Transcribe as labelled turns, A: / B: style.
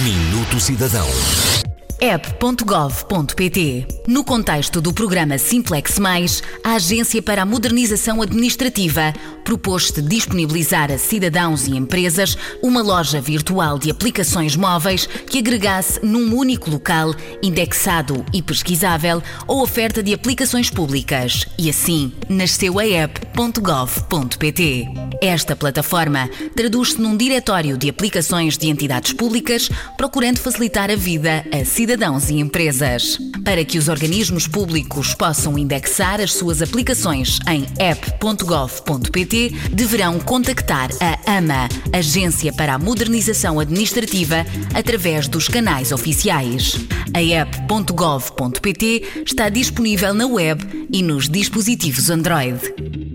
A: Minuto Cidadão.
B: app.gov.pt. No contexto do programa Simplex Mais, a Agência para a Modernização Administrativa propôs-te disponibilizar a cidadãos e empresas uma loja virtual de aplicações móveis que agregasse num único local, indexado e pesquisável, a oferta de aplicações públicas. E assim nasceu a app.gov.pt. Esta plataforma traduz-se num diretório de aplicações de entidades públicas, procurando facilitar a vida a cidadãos e empresas. Para que os organismos públicos possam indexar as suas aplicações em app.gov.pt, deverão contactar a AMA, Agência para a Modernização Administrativa, através dos canais oficiais. A app.gov.pt está disponível na web e nos dispositivos Android.